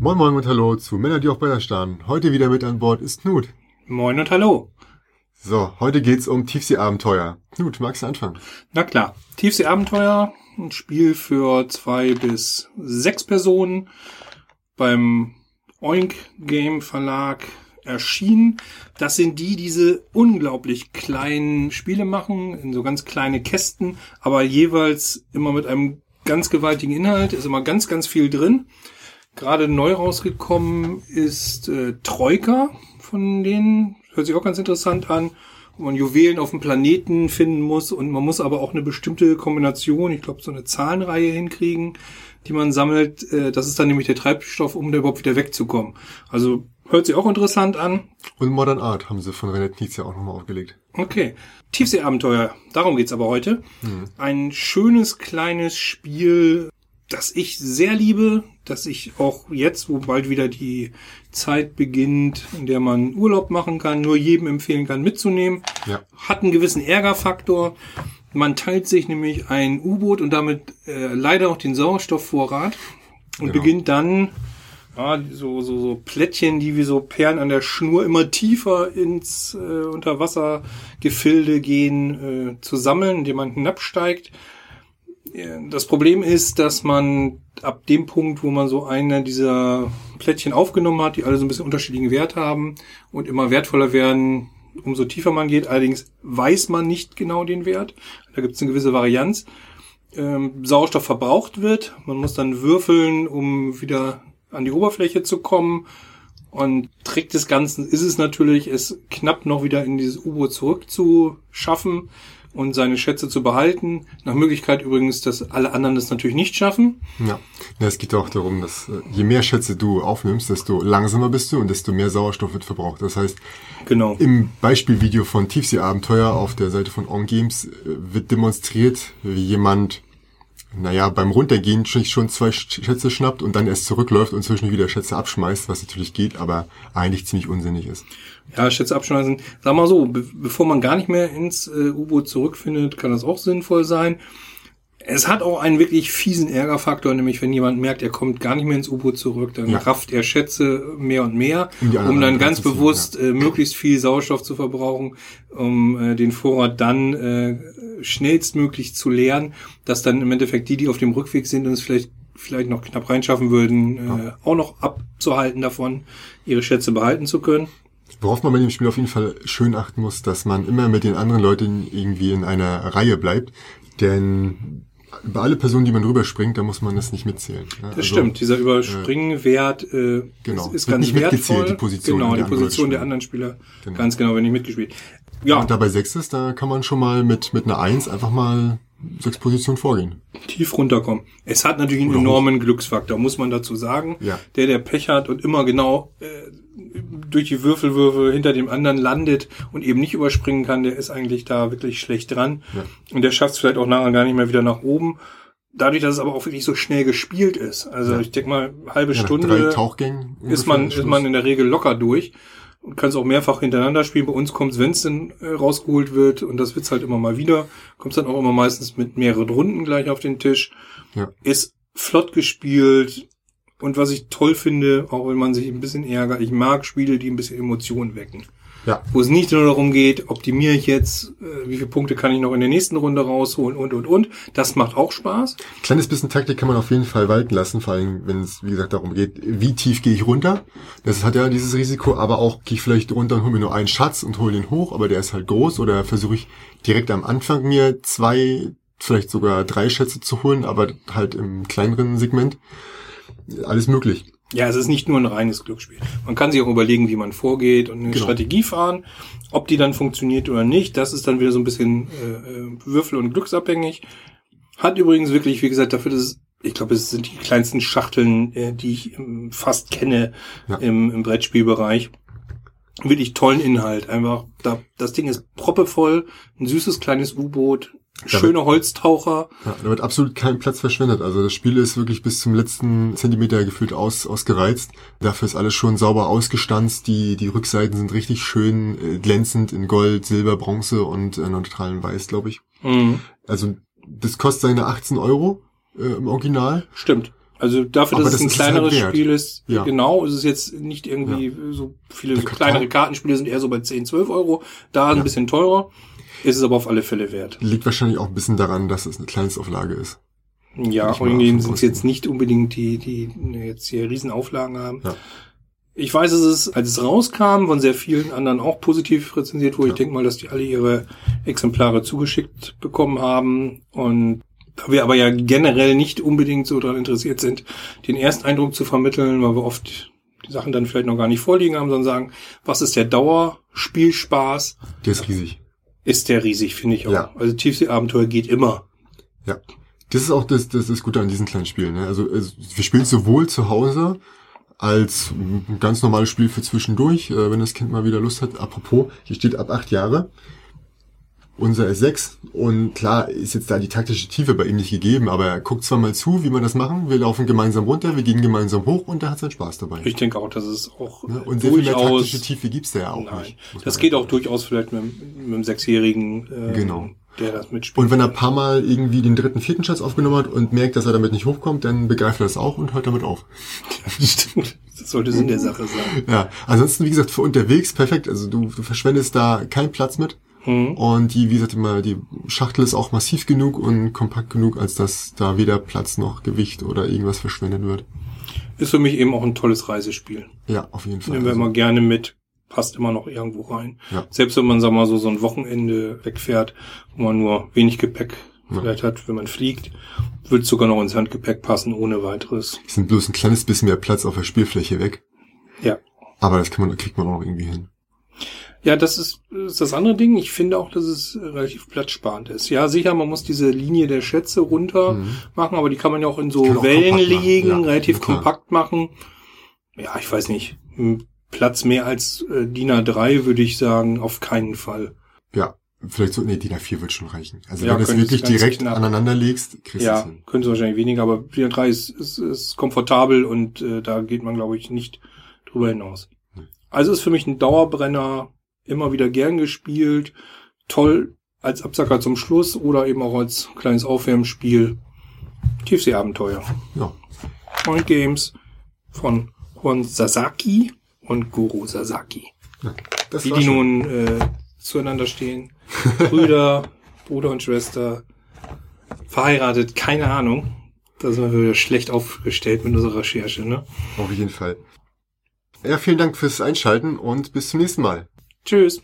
Moin Moin und Hallo zu Männer, die auch Beiner starren. Heute wieder mit an Bord ist Knut. Moin und Hallo. So, heute geht's um Tiefseeabenteuer. Knut, magst du anfangen? Na klar, Tiefseeabenteuer, ein Spiel für zwei bis sechs Personen beim Oink Game Verlag erschienen. Das sind die, die diese unglaublich kleinen Spiele machen, in so ganz kleine Kästen, aber jeweils immer mit einem ganz gewaltigen Inhalt, ist immer ganz, ganz viel drin. Gerade neu rausgekommen ist äh, Troika von denen, hört sich auch ganz interessant an, wo man Juwelen auf dem Planeten finden muss und man muss aber auch eine bestimmte Kombination, ich glaube so eine Zahlenreihe hinkriegen, die man sammelt. Äh, das ist dann nämlich der Treibstoff, um da überhaupt wieder wegzukommen. Also hört sich auch interessant an. Und Modern Art haben sie von René Knizia auch nochmal aufgelegt. Okay. Tiefseeabenteuer, darum geht's aber heute. Hm. Ein schönes kleines Spiel, das ich sehr liebe, dass ich auch jetzt, wo bald wieder die Zeit beginnt, in der man Urlaub machen kann, nur jedem empfehlen kann, mitzunehmen. Ja. Hat einen gewissen Ärgerfaktor. Man teilt sich nämlich ein U-Boot und damit äh, leider auch den Sauerstoffvorrat und Genau. beginnt dann ja, so, so, so Plättchen, die wie so Perlen an der Schnur immer tiefer ins äh, Unterwassergefilde gehen, äh, zu sammeln, indem man hinabsteigt. Das Problem ist, dass man ab dem Punkt, wo man so eine dieser Plättchen aufgenommen hat, die alle so ein bisschen unterschiedlichen Wert haben und immer wertvoller werden, umso tiefer man geht. Allerdings weiß man nicht genau den Wert. Da gibt es eine gewisse Varianz. Ähm, Sauerstoff verbraucht wird. Man muss dann würfeln, um wieder an die Oberfläche zu kommen. Und Trick des Ganzen ist es natürlich, es knapp noch wieder in dieses U-Boot zurückzuschaffen und seine Schätze zu behalten. Nach Möglichkeit übrigens, dass alle anderen das natürlich nicht schaffen. Ja. ja, es geht auch darum, dass äh, je mehr Schätze du aufnimmst, desto langsamer bist du und desto mehr Sauerstoff wird verbraucht. Das heißt, Genau. im Beispielvideo von Tiefseeabenteuer auf der Seite von On Games äh, wird demonstriert, wie jemand, naja, beim Runtergehen schon zwei Sch- Schätze schnappt und dann erst zurückläuft und zwischendurch wieder Schätze abschmeißt, was natürlich geht, aber eigentlich ziemlich unsinnig ist. Ja, Schätze abschneiden. Sag mal so, be bevor man gar nicht mehr ins äh, U-Boot zurückfindet, kann das auch sinnvoll sein. Es hat auch einen wirklich fiesen Ärgerfaktor, nämlich wenn jemand merkt, er kommt gar nicht mehr ins U-Boot zurück, dann Ja. rafft er Schätze mehr und mehr, Um um dann ganz bewusst äh, möglichst viel Sauerstoff zu verbrauchen, um äh, den Vorrat dann äh, schnellstmöglich zu leeren, dass dann im Endeffekt die, die auf dem Rückweg sind und es vielleicht vielleicht noch knapp reinschaffen würden, äh, auch noch abzuhalten davon, ihre Schätze behalten zu können. Worauf man bei dem Spiel auf jeden Fall schön achten muss, dass man immer mit den anderen Leuten irgendwie in einer Reihe bleibt. Denn bei alle Personen, die man rüberspringt, da muss man das nicht mitzählen. ne? Das stimmt, dieser Überspringwert äh, Genau. ist, ist ganz nicht mitgezählt, wertvoll. die Position genau, der die anderen Position der anderen Spieler. Genau. Ganz genau, wenn nicht mitgespielt. Ja, Und da bei sechs ist, da kann man schon mal mit, mit einer Eins einfach mal sechs Positionen vorgehen. tief runterkommen. Es hat natürlich einen Oder hoch. enormen Glücksfaktor, muss man dazu sagen. Ja. Der, der Pech hat und immer genau äh, durch die Würfelwürfe hinter dem anderen landet und eben nicht überspringen kann, der ist eigentlich da wirklich schlecht dran. Ja. Und der schafft es vielleicht auch nachher gar nicht mehr wieder nach oben. Dadurch, dass es aber auch wirklich so schnell gespielt ist. Also Ja. ich denke mal, halbe Stunde. ist man, ist man in der Regel locker durch und kann es auch mehrfach hintereinander spielen. Bei uns kommt wenn es denn äh, rausgeholt wird und das wird's halt immer mal wieder, kommt dann auch immer meistens mit mehreren Runden gleich auf den Tisch. Ja. Ist flott gespielt und was ich toll finde, auch wenn man sich ein bisschen ärgert, ich mag Spiele, die ein bisschen Emotionen wecken. Ja. Wo es nicht nur darum geht, optimiere ich jetzt, äh, wie viele Punkte kann ich noch in der nächsten Runde rausholen und, und, und. Das macht auch Spaß. Kleines bisschen Taktik kann man auf jeden Fall walten lassen, vor allem wenn es, wie gesagt, darum geht, wie tief gehe ich runter. Das hat ja dieses Risiko, aber auch gehe ich vielleicht runter und hole mir nur einen Schatz und hole den hoch, aber der ist halt groß oder versuche ich direkt am Anfang mir zwei, vielleicht sogar drei Schätze zu holen, aber halt im kleineren Segment. Alles möglich. Ja, es ist nicht nur ein reines Glücksspiel. Man kann sich auch überlegen, wie man vorgeht und eine Genau. Strategie fahren. Ob die dann funktioniert oder nicht, das ist dann wieder so ein bisschen äh, äh, Würfel- und glücksabhängig. Hat übrigens wirklich, wie gesagt, dafür, dass es, ich glaube, es sind die kleinsten Schachteln, äh, die ich ähm, fast kenne Ja. im, im Brettspielbereich. Wirklich tollen Inhalt. Einfach, da, das Ding ist proppevoll, ein süßes kleines U-Boot, schöne Holztaucher. Ja, da wird absolut kein Platz verschwendet. Also das Spiel ist wirklich bis zum letzten Zentimeter gefühlt aus, ausgereizt. Dafür ist alles schon sauber ausgestanzt. Die, die Rückseiten sind richtig schön äh, glänzend in Gold, Silber, Bronze und äh, neutralen Weiß, glaube ich. Mhm. Also das kostet seine 18 Euro äh, im Original. Stimmt. Also dafür, Aber dass das es ein es halt kleineres wert. Spiel ist, Ja. genau, ist es jetzt nicht irgendwie so viele so kleinere Kartenspiele sind eher so bei 10, 12 Euro, da ein Ja. bisschen teurer, ist es aber auf alle Fälle wert. Liegt wahrscheinlich auch ein bisschen daran, dass es eine Kleinstauflage ist. Ja, davon sind es jetzt nicht unbedingt die, die jetzt hier Riesenauflagen haben. Ja. Ich weiß, dass es, als es rauskam, von sehr vielen anderen auch positiv rezensiert wurde. Ja. Ich denke mal, dass die alle ihre Exemplare zugeschickt bekommen haben. Und da wir aber ja generell nicht unbedingt so daran interessiert sind, den Ersteindruck zu vermitteln, weil wir oft die Sachen dann vielleicht noch gar nicht vorliegen haben, sondern sagen, was ist der Dauerspielspaß? Der ist riesig. Ist der riesig, finde ich auch. Ja. Also Tiefsee-Abenteuer geht immer. Ja. Das ist auch das, das, das Gute an diesen kleinen Spielen. Ne? Also wir spielen sowohl zu Hause als ein ganz normales Spiel für zwischendurch, äh, wenn das Kind mal wieder Lust hat. Apropos, hier steht ab acht Jahre. Unser ist sechs. Und klar ist jetzt da die taktische Tiefe bei ihm nicht gegeben, aber er guckt zwar mal zu, wie wir das machen. Wir laufen gemeinsam runter, wir gehen gemeinsam hoch und er hat seinen Spaß dabei. Ich denke auch, dass es auch Ne? Und sehr viel mehr taktische Tiefe gibt's da ja auch Nein, nicht. das man geht auch durchaus vielleicht mit, mit einem Sechsjährigen, äh, Genau. der das mitspielt. Und wenn er ein paar Mal irgendwie den dritten, vierten Schatz aufgenommen hat und merkt, dass er damit nicht hochkommt, dann begreift er das auch und hört damit auf. Stimmt. Das sollte Sinn der Sache sein. Ja, ansonsten, wie gesagt, für unterwegs perfekt. Also du, du verschwendest da keinen Platz mit. Mhm. Und die, wie gesagt, immer, die Schachtel ist auch massiv genug und kompakt genug, als dass da weder Platz noch Gewicht oder irgendwas verschwendet wird. Ist für mich eben auch ein tolles Reisespiel. Ja, auf jeden Fall. Nehmen wir Also, immer gerne mit. Passt immer noch irgendwo rein. Ja. Selbst wenn man, sag mal, so, so ein Wochenende wegfährt, wo man nur wenig Gepäck Ja. vielleicht hat, wenn man fliegt, wird es sogar noch ins Handgepäck passen, ohne weiteres. es sind bloß ein kleines bisschen mehr Platz auf der Spielfläche weg. Ja. Aber das kann man, kriegt man auch irgendwie hin. Ja, das ist, ist das andere Ding. Ich finde auch, dass es relativ platzsparend ist. Ja, sicher, man muss diese Linie der Schätze runter Mhm. machen, aber die kann man ja auch in so auch Wellen legen, ja, relativ kompakt machen. Ja, ich weiß nicht. Platz mehr als äh, DIN A3 würde ich sagen, auf keinen Fall. Ja, vielleicht so, nee, DIN A4 wird schon reichen. Also Ja, wenn du es könnte wirklich direkt knapp. aneinander legst, kriegst du es Ja, hin. könnte es wahrscheinlich weniger, aber DIN A3 ist, ist, ist komfortabel und äh, da geht man, glaube ich, nicht drüber hinaus. Also ist für mich ein Dauerbrenner, immer wieder gern gespielt, toll als Absacker zum Schluss oder eben auch als kleines Aufwärmspiel. Tiefseeabenteuer. Ja. Point Games von Juan Sasaki und Guru Sasaki. Das Wie die schon. nun äh, zueinander stehen. Brüder, Bruder und Schwester, verheiratet, keine Ahnung. Da sind wir wieder schlecht aufgestellt mit unserer Recherche, ne? Auf jeden Fall. Ja, vielen Dank fürs Einschalten und bis zum nächsten Mal. Tschüss.